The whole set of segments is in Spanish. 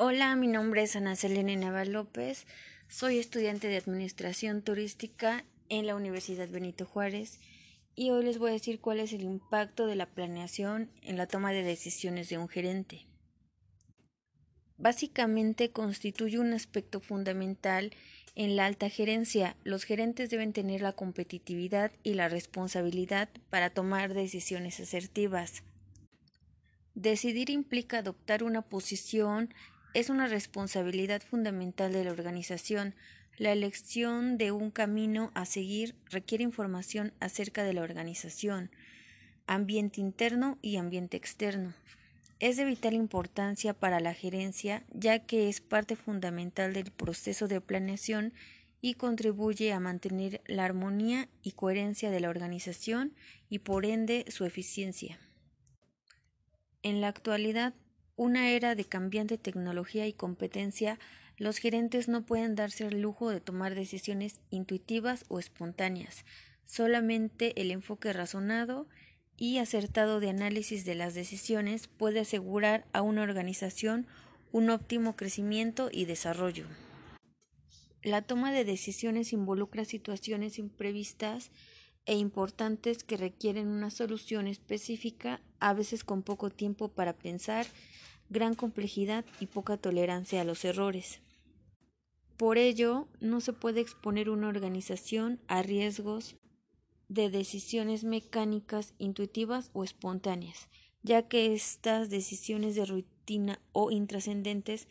Hola, mi nombre es Ana Selene Naval López, soy estudiante de Administración Turística en la Universidad Benito Juárez y hoy les voy a decir cuál es el impacto de la planeación en la toma de decisiones de un gerente. Básicamente constituye un aspecto fundamental en la alta gerencia. Los gerentes deben tener la competitividad y la responsabilidad para tomar decisiones asertivas. Decidir implica adoptar una posición es una responsabilidad fundamental de la organización. La elección de un camino a seguir requiere información acerca de la organización, ambiente interno y ambiente externo. Es de vital importancia para la gerencia ya que es parte fundamental del proceso de planeación y contribuye a mantener la armonía y coherencia de la organización y por ende su eficiencia. En la actualidad, una era de cambiante tecnología y competencia, los gerentes no pueden darse el lujo de tomar decisiones intuitivas o espontáneas. Solamente el enfoque razonado y acertado de análisis de las decisiones puede asegurar a una organización un óptimo crecimiento y desarrollo. La toma de decisiones involucra situaciones imprevistas e importantes que requieren una solución específica, a veces con poco tiempo para pensar gran complejidad y poca tolerancia a los errores. Por ello, no se puede exponer una organización a riesgos de decisiones mecánicas, intuitivas o espontáneas, ya que estas decisiones de rutina o intrascendentes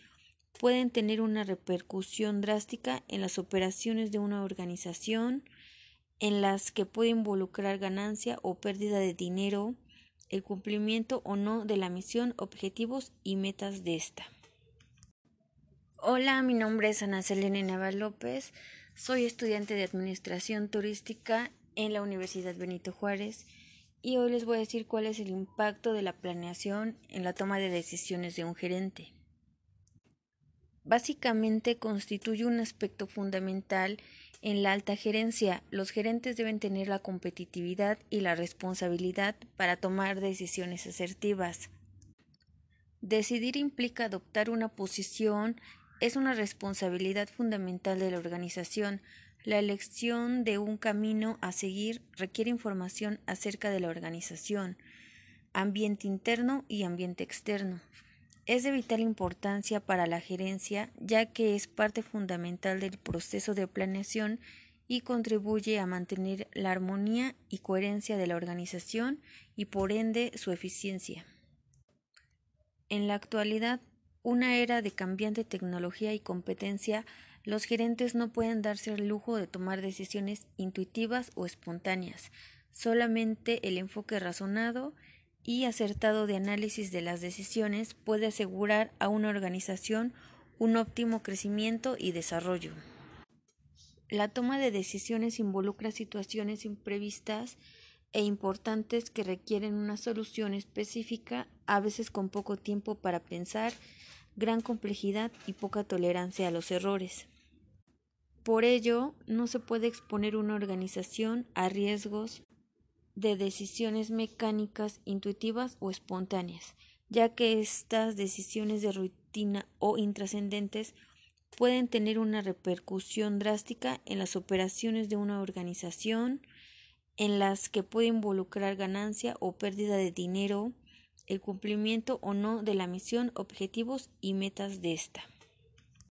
pueden tener una repercusión drástica en las operaciones de una organización, en las que puede involucrar ganancia o pérdida de dinero, el cumplimiento o no de la misión, objetivos y metas de esta. Hola, mi nombre es Ana Selene Naval López, soy estudiante de Administración Turística en la Universidad Benito Juárez y hoy les voy a decir cuál es el impacto de la planeación en la toma de decisiones de un gerente. Básicamente constituye un aspecto fundamental en la alta gerencia, los gerentes deben tener la competitividad y la responsabilidad para tomar decisiones asertivas. Decidir implica adoptar una posición, es una responsabilidad fundamental de la organización. La elección de un camino a seguir requiere información acerca de la organización, ambiente interno y ambiente externo es de vital importancia para la gerencia ya que es parte fundamental del proceso de planeación y contribuye a mantener la armonía y coherencia de la organización y por ende su eficiencia. En la actualidad, una era de cambiante tecnología y competencia, los gerentes no pueden darse el lujo de tomar decisiones intuitivas o espontáneas. Solamente el enfoque razonado y acertado de análisis de las decisiones puede asegurar a una organización un óptimo crecimiento y desarrollo. La toma de decisiones involucra situaciones imprevistas e importantes que requieren una solución específica, a veces con poco tiempo para pensar, gran complejidad y poca tolerancia a los errores. Por ello, no se puede exponer una organización a riesgos de decisiones mecánicas, intuitivas o espontáneas, ya que estas decisiones de rutina o intrascendentes pueden tener una repercusión drástica en las operaciones de una organización, en las que puede involucrar ganancia o pérdida de dinero, el cumplimiento o no de la misión, objetivos y metas de esta.